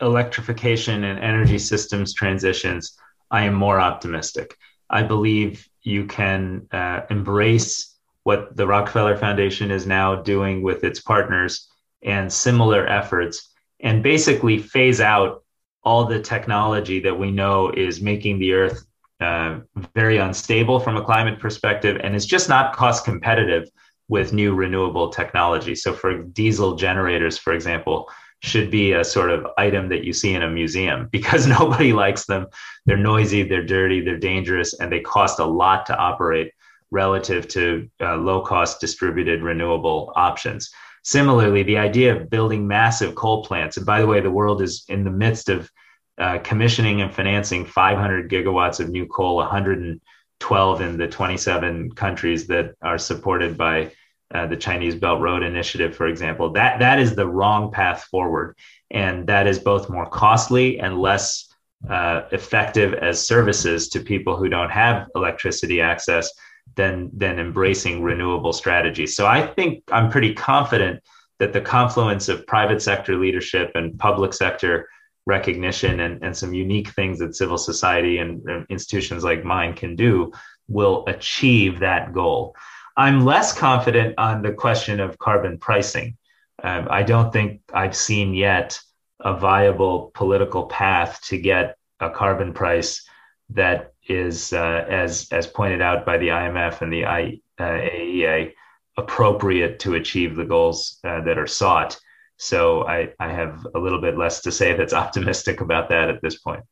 electrification and energy systems transitions, I am more optimistic. I believe you can uh, embrace what the Rockefeller Foundation is now doing with its partners and similar efforts, and basically phase out all the technology that we know is making the Earth uh, very unstable from a climate perspective and is just not cost competitive with new renewable technology. So, for diesel generators, for example, should be a sort of item that you see in a museum because nobody likes them. They're noisy, they're dirty, they're dangerous, and they cost a lot to operate relative to uh, low cost distributed renewable options. Similarly, the idea of building massive coal plants, and by the way, the world is in the midst of uh, commissioning and financing 500 gigawatts of new coal, 112 in the 27 countries that are supported by uh, the Chinese Belt Road Initiative, for example, that that is the wrong path forward, and that is both more costly and less uh, effective as services to people who don't have electricity access than than embracing renewable strategies. So I think I'm pretty confident that the confluence of private sector leadership and public sector recognition and, and some unique things that civil society and, and institutions like mine can do will achieve that goal. I'm less confident on the question of carbon pricing. Um, I don't think I've seen yet a viable political path to get a carbon price that is, uh, as as pointed out by the IMF and the I, uh, appropriate to achieve the goals uh, that are sought. So I, I have a little bit less to say that's optimistic about that at this point.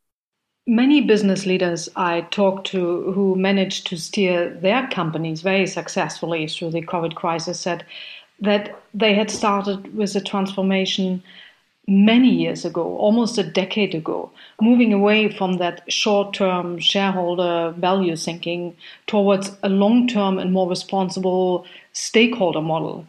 Many business leaders I talked to who managed to steer their companies very successfully through the COVID crisis said that they had started with a transformation many years ago, almost a decade ago, moving away from that short term shareholder value thinking towards a long term and more responsible stakeholder model.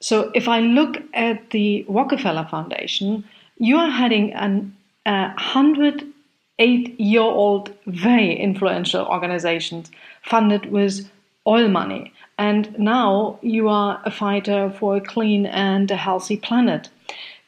So, if I look at the Rockefeller Foundation, you are heading an a 108 year old, very influential organization funded with oil money. And now you are a fighter for a clean and a healthy planet.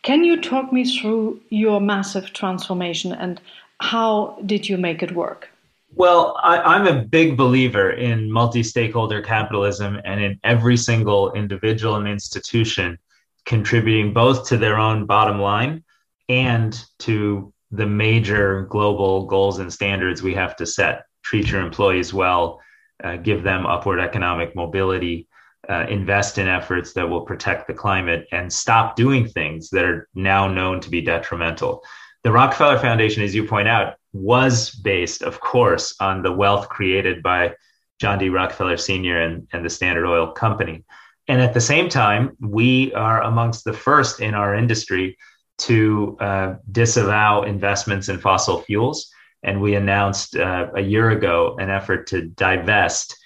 Can you talk me through your massive transformation and how did you make it work? Well, I, am a big believer in multi stakeholder capitalism and in every single individual and institution contributing both to their own bottom line and to the major global goals and standards we have to set. Treat your employees well, uh, give them upward economic mobility, uh, invest in efforts that will protect the climate and stop doing things that are now known to be detrimental. The Rockefeller Foundation, as you point out, was based, of course, on the wealth created by John D. Rockefeller Sr. and, and the Standard Oil Company. And at the same time, we are amongst the first in our industry to uh, disavow investments in fossil fuels. And we announced uh, a year ago an effort to divest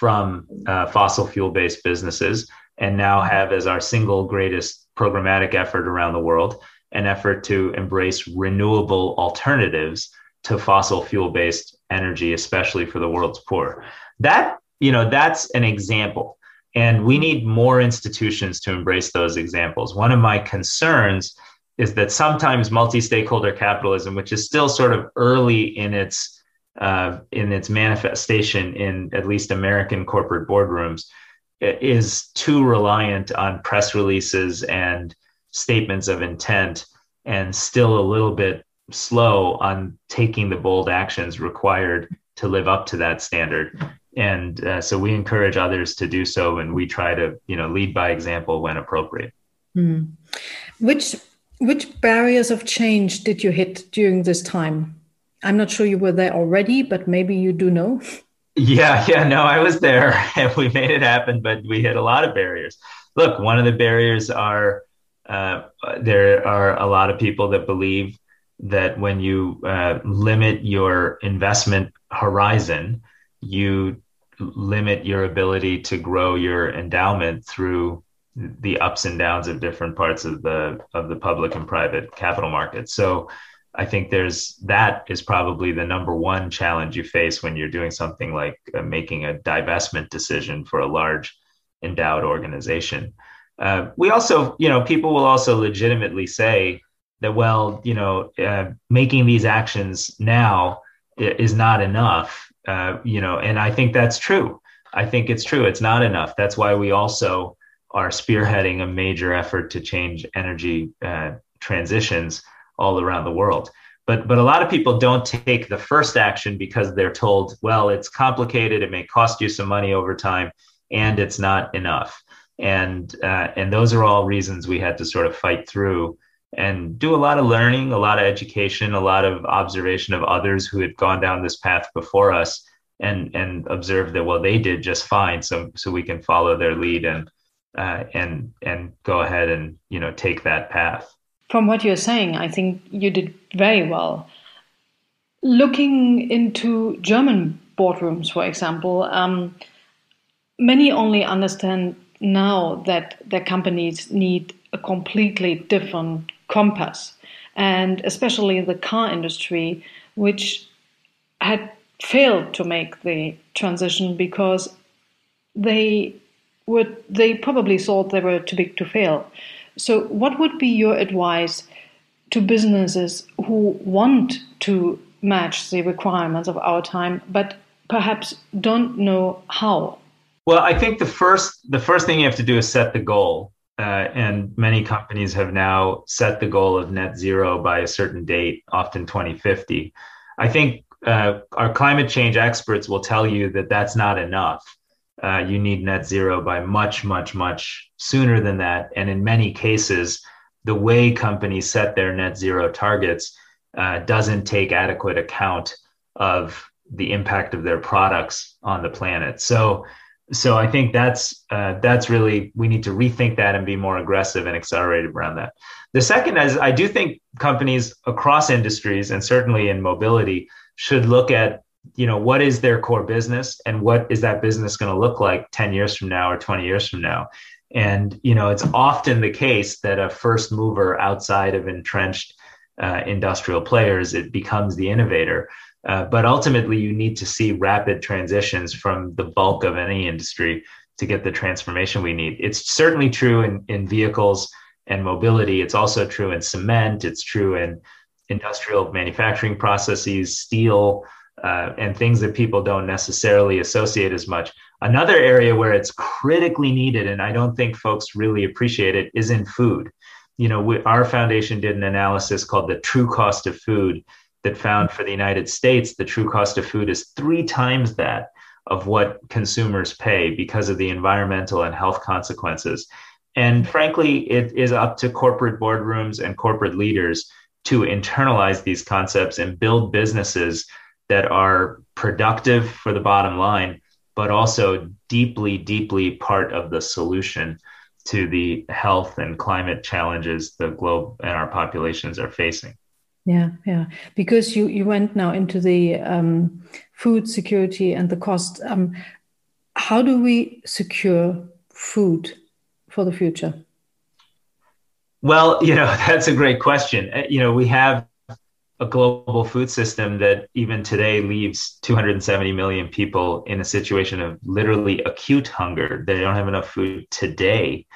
from uh, fossil fuel based businesses and now have as our single greatest programmatic effort around the world an effort to embrace renewable alternatives to fossil fuel based energy especially for the world's poor. That you know that's an example. And we need more institutions to embrace those examples. One of my concerns is that sometimes multi-stakeholder capitalism which is still sort of early in its uh, in its manifestation in at least American corporate boardrooms is too reliant on press releases and statements of intent and still a little bit slow on taking the bold actions required to live up to that standard. And uh, so we encourage others to do so and we try to you know lead by example when appropriate. Mm. which which barriers of change did you hit during this time I'm not sure you were there already, but maybe you do know. Yeah, yeah, no, I was there and we made it happen, but we hit a lot of barriers. Look, one of the barriers are uh, there are a lot of people that believe that when you uh, limit your investment horizon, you limit your ability to grow your endowment through the ups and downs of different parts of the of the public and private capital markets. So I think there's that is probably the number one challenge you face when you're doing something like uh, making a divestment decision for a large endowed organization. Uh, we also, you know, people will also legitimately say that, well, you know, uh, making these actions now is not enough, uh, you know, and I think that's true. I think it's true. It's not enough. That's why we also are spearheading a major effort to change energy uh, transitions all around the world. But, but a lot of people don't take the first action because they're told, well, it's complicated, it may cost you some money over time, and it's not enough. And, uh, and those are all reasons we had to sort of fight through and do a lot of learning, a lot of education, a lot of observation of others who had gone down this path before us and, and observe that, well, they did just fine. So, so we can follow their lead and, uh, and, and go ahead and, you know, take that path from what you're saying, I think you did very well. Looking into German boardrooms, for example, um, many only understand now that their companies need a completely different compass, and especially the car industry, which had failed to make the transition because they were they probably thought they were too big to fail. So, what would be your advice to businesses who want to match the requirements of our time, but perhaps don't know how? Well, I think the first the first thing you have to do is set the goal. Uh, and many companies have now set the goal of net zero by a certain date, often 2050. I think uh, our climate change experts will tell you that that's not enough. Uh, you need net zero by much, much, much sooner than that. And in many cases, the way companies set their net zero targets uh, doesn't take adequate account of the impact of their products on the planet. So, so I think that's uh, that's really we need to rethink that and be more aggressive and accelerated around that. The second is I do think companies across industries and certainly in mobility should look at you know what is their core business and what is that business going to look like 10 years from now or 20 years from now? And you know it's often the case that a first mover outside of entrenched uh, industrial players it becomes the innovator. Uh, but ultimately you need to see rapid transitions from the bulk of any industry to get the transformation we need. It's certainly true in, in vehicles and mobility. It's also true in cement. It's true in industrial manufacturing processes steel uh, and things that people don't necessarily associate as much. Another area where it's critically needed, and I don't think folks really appreciate it, is in food. You know, we, our foundation did an analysis called the true cost of food that found for the United States, the true cost of food is three times that of what consumers pay because of the environmental and health consequences. And frankly, it is up to corporate boardrooms and corporate leaders to internalize these concepts and build businesses that are productive for the bottom line, but also deeply, deeply part of the solution to the health and climate challenges the globe and our populations are facing. Yeah, yeah. Because you you went now into the um, food security and the cost. Um, how do we secure food for the future? Well, you know that's a great question. Uh, you know we have a global food system that even today leaves 270 million people in a situation of literally acute hunger. They don't have enough food today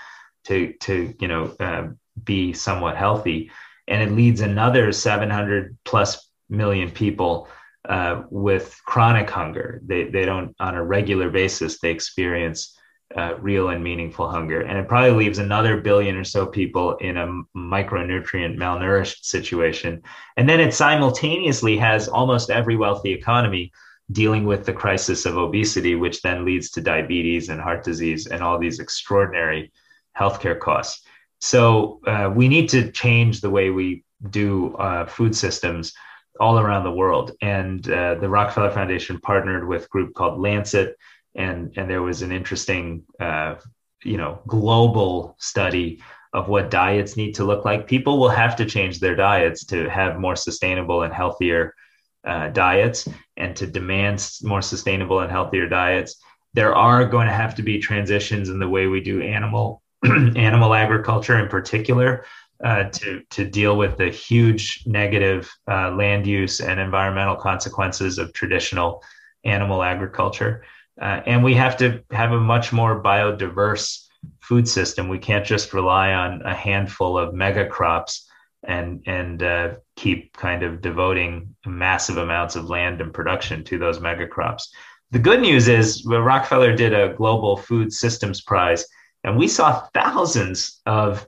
to to you know uh, be somewhat healthy, and it leads another 700 plus million people uh, with chronic hunger. They they don't on a regular basis they experience uh, real and meaningful hunger. And it probably leaves another billion or so people in a micronutrient malnourished situation. And then it simultaneously has almost every wealthy economy dealing with the crisis of obesity, which then leads to diabetes and heart disease and all these extraordinary healthcare costs. So uh, we need to change the way we do uh, food systems all around the world. And uh, the Rockefeller Foundation partnered with a group called Lancet and and there was an interesting uh, you know global study of what diets need to look like. People will have to change their diets to have more sustainable and healthier uh, diets, and to demand more sustainable and healthier diets. There are going to have to be transitions in the way we do animal animal agriculture, in particular, uh, to to deal with the huge negative uh, land use and environmental consequences of traditional animal agriculture. Uh, and we have to have a much more biodiverse food system. We can't just rely on a handful of mega crops and and uh, keep kind of devoting massive amounts of land and production to those mega crops. The good news is well, Rockefeller did a global food systems prize, and we saw thousands of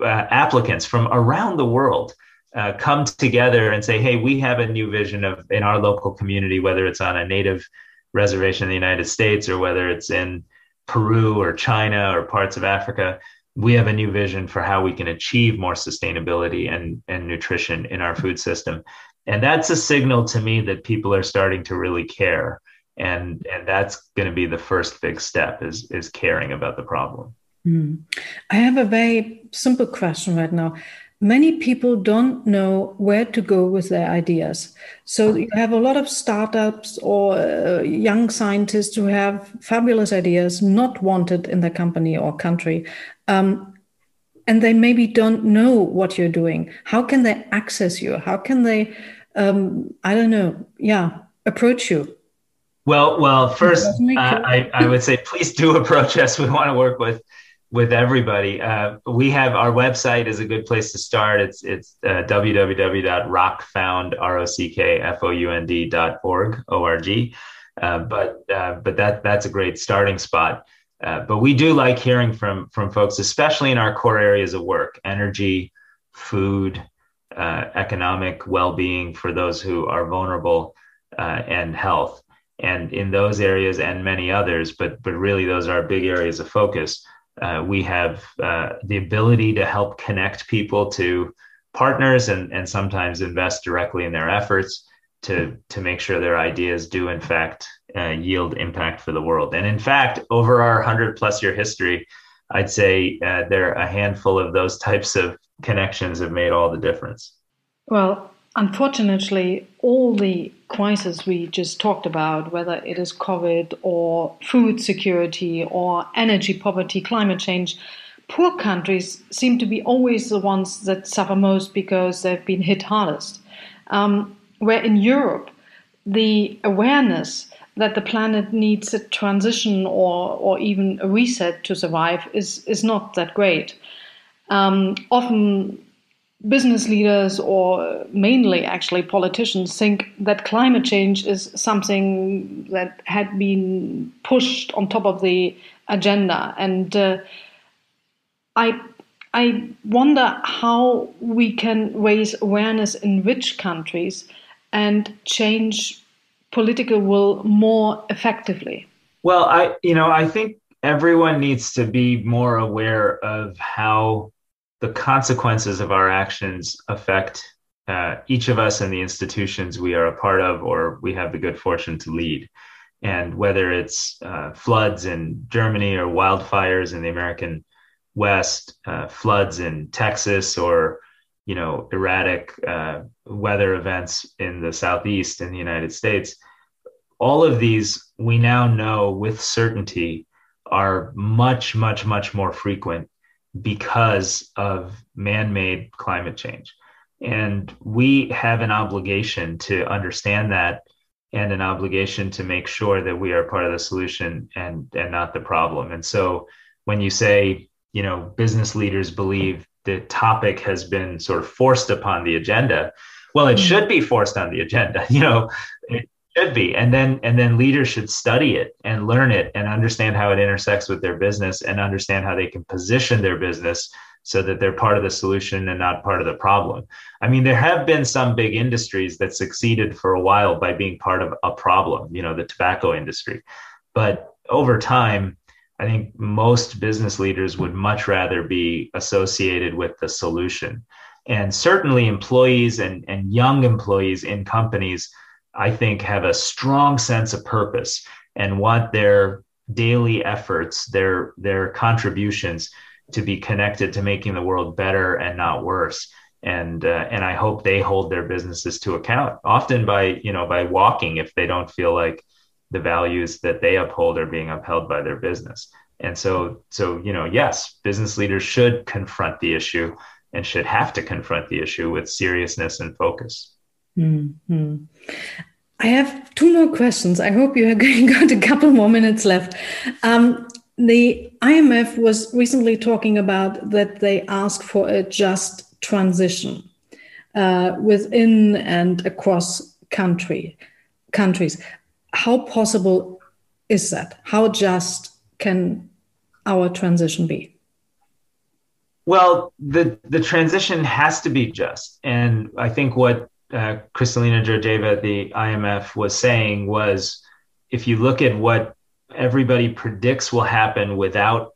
uh, applicants from around the world uh, come together and say, "Hey, we have a new vision of in our local community, whether it's on a native reservation in the United States or whether it's in Peru or China or parts of Africa, we have a new vision for how we can achieve more sustainability and, and nutrition in our food system. And that's a signal to me that people are starting to really care. And, and that's going to be the first big step is, is caring about the problem. Mm. I have a very simple question right now many people don't know where to go with their ideas. So you have a lot of startups or uh, young scientists who have fabulous ideas, not wanted in the company or country. Um, and they maybe don't know what you're doing. How can they access you? How can they, um, I don't know, yeah, approach you? Well, well, first, uh, I, I would say please do approach us. We want to work with with everybody. Uh, we have our website is a good place to start. It's it's uh, www.rockfound.org, O-R-G. Uh, but uh, but that that's a great starting spot. Uh, but we do like hearing from from folks, especially in our core areas of work: energy, food, uh, economic well-being for those who are vulnerable, and health. And in those areas and many others, but but really those are big areas of focus. Uh, we have uh, the ability to help connect people to partners and, and sometimes invest directly in their efforts to to make sure their ideas do in fact uh, yield impact for the world. And in fact, over our 100 plus year history, I'd say uh, there are a handful of those types of connections have made all the difference. Well, unfortunately, all the crises we just talked about, whether it is COVID or food security or energy poverty, climate change, poor countries seem to be always the ones that suffer most because they've been hit hardest. Um, where in Europe, the awareness that the planet needs a transition or, or even a reset to survive is, is not that great. Um, often, business leaders or mainly actually politicians think that climate change is something that had been pushed on top of the agenda. And uh, I I wonder how we can raise awareness in rich countries and change political will more effectively? Well, I you know I think everyone needs to be more aware of how the consequences of our actions affect uh, each of us and the institutions we are a part of or we have the good fortune to lead. And whether it's uh, floods in Germany or wildfires in the American West, uh, floods in Texas, or you know erratic uh, weather events in the southeast in the United States. All of these we now know with certainty are much, much, much more frequent because of man-made climate change. And we have an obligation to understand that and an obligation to make sure that we are part of the solution and and not the problem. And so when you say, you know, business leaders believe the topic has been sort of forced upon the agenda. Well, it mm-hmm. should be forced on the agenda. You know, it should be, and then and then leaders should study it and learn it and understand how it intersects with their business and understand how they can position their business so that they're part of the solution and not part of the problem. I mean, there have been some big industries that succeeded for a while by being part of a problem. You know, the tobacco industry, but over time I think most business leaders would much rather be associated with the solution. And certainly, employees and, and young employees in companies, I think, have a strong sense of purpose and want their daily efforts, their, their contributions to be connected to making the world better and not worse. And, uh, and I hope they hold their businesses to account, often by, you know, by walking if they don't feel like the values that they uphold are being upheld by their business. And so, so you know, yes, business leaders should confront the issue and should have to confront the issue with seriousness and focus. Mm-hmm. I have two more questions. I hope you have got a couple more minutes left. Um, the IMF was recently talking about that they ask for a just transition uh, within and across country countries how possible is that? How just can our transition be? Well, the the transition has to be just, and I think what uh, Kristalina Georgieva at the IMF was saying was, if you look at what everybody predicts will happen without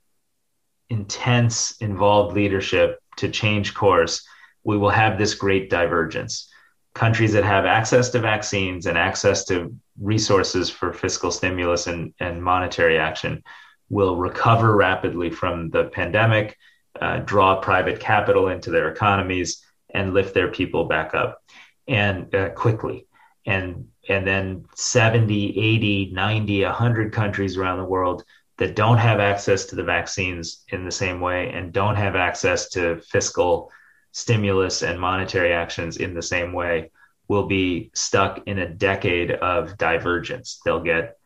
intense, involved leadership to change course, we will have this great divergence. Countries that have access to vaccines and access to resources for fiscal stimulus and, and monetary action will recover rapidly from the pandemic, uh, draw private capital into their economies, and lift their people back up and uh, quickly. And, and then 70, 80, 90, 100 countries around the world that don't have access to the vaccines in the same way and don't have access to fiscal stimulus and monetary actions in the same way will be stuck in a decade of divergence. They'll get,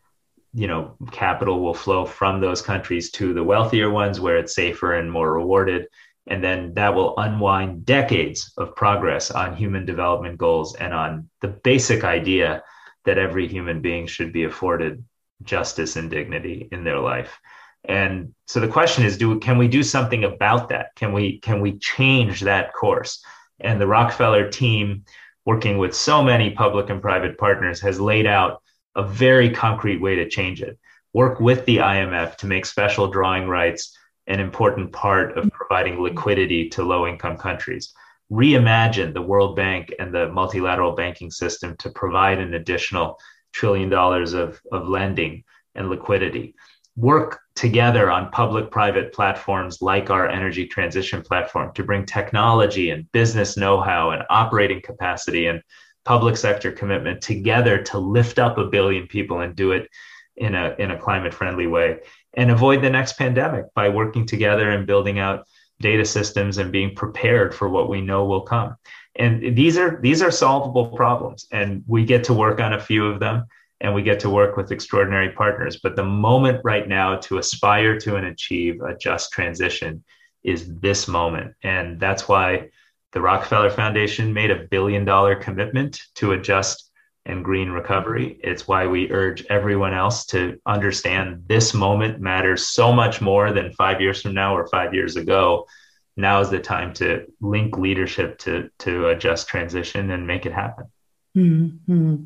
you know, capital will flow from those countries to the wealthier ones where it's safer and more rewarded. And then that will unwind decades of progress on human development goals and on the basic idea that every human being should be afforded justice and dignity in their life. And so the question is, do can we do something about that? Can we can we change that course? And the Rockefeller team, working with so many public and private partners, has laid out a very concrete way to change it. Work with the IMF to make special drawing rights an important part of mm-hmm. providing liquidity to low income countries. Reimagine the World Bank and the multilateral banking system to provide an additional trillion dollars of, of lending and liquidity. Work together on public private platforms like our energy transition platform to bring technology and business know how and operating capacity and public sector commitment together to lift up a billion people and do it in a, in a climate friendly way and avoid the next pandemic by working together and building out data systems and being prepared for what we know will come. And these are these are solvable problems and we get to work on a few of them and we get to work with extraordinary partners. But the moment right now to aspire to and achieve a just transition is this moment. And that's why the rockefeller foundation made a billion dollar commitment to a just and green recovery. It's why we urge everyone else to understand this moment matters so much more than five years from now or five years ago. Now is the time to link leadership to, to a just transition and make it happen. Mm-hmm.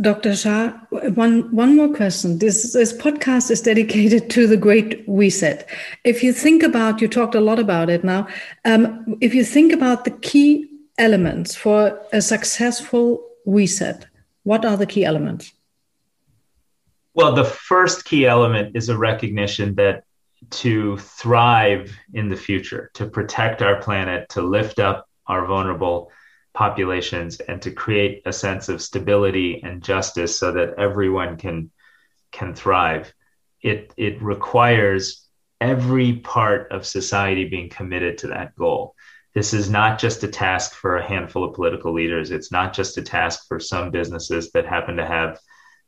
Dr. Shah, one, one more question. This, this podcast is dedicated to the Great Reset. If you think about, you talked a lot about it now, um, if you think about the key elements for a successful reset, what are the key elements? Well, the first key element is a recognition that to thrive in the future, to protect our planet, to lift up our vulnerable populations, and to create a sense of stability and justice so that everyone can can thrive, it it requires every part of society being committed to that goal this is not just a task for a handful of political leaders. It's not just a task for some businesses that happen to have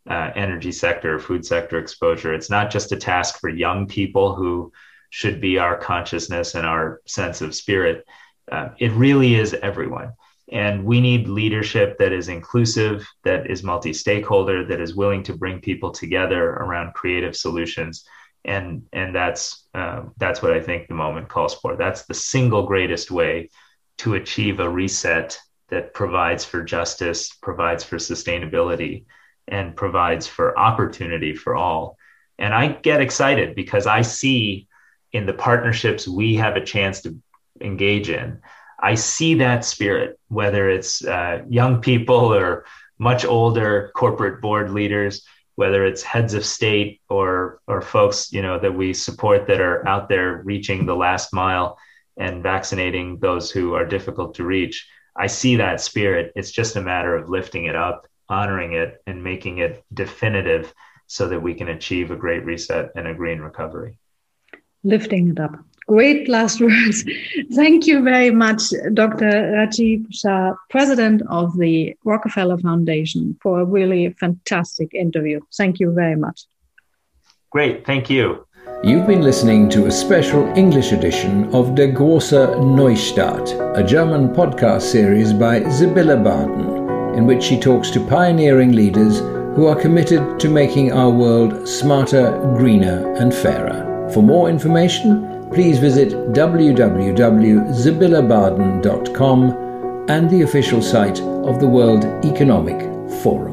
uh, energy sector, food sector exposure. It's not just a task for young people who should be our consciousness and our sense of spirit. Uh, it really is everyone. And we need leadership that is inclusive, that is multi stakeholder, that is willing to bring people together around creative solutions and and that's uh, that's what I think the moment calls for. That's the single greatest way to achieve a reset that provides for justice, provides for sustainability, and provides for opportunity for all. And I get excited because I see in the partnerships we have a chance to engage in. I see that spirit, whether it's uh, young people or much older corporate board leaders whether it's heads of state or or folks you know that we support that are out there reaching the last mile and vaccinating those who are difficult to reach i see that spirit. It's just a matter of lifting it up honoring it and making it definitive so that we can achieve a great reset and a green recovery. Lifting it up Great last words. Thank you very much, Dr. Rajiv Shah, President of the Rockefeller Foundation, for a really fantastic interview. Thank you very much. Great. Thank you. You've been listening to a special English edition of Der große Neustart, a German podcast series by Sibylle Barden, in which she talks to pioneering leaders who are committed to making our world smarter, greener, and fairer. For more information, please visit www.sibyllebarden.com and the official site of the World Economic Forum.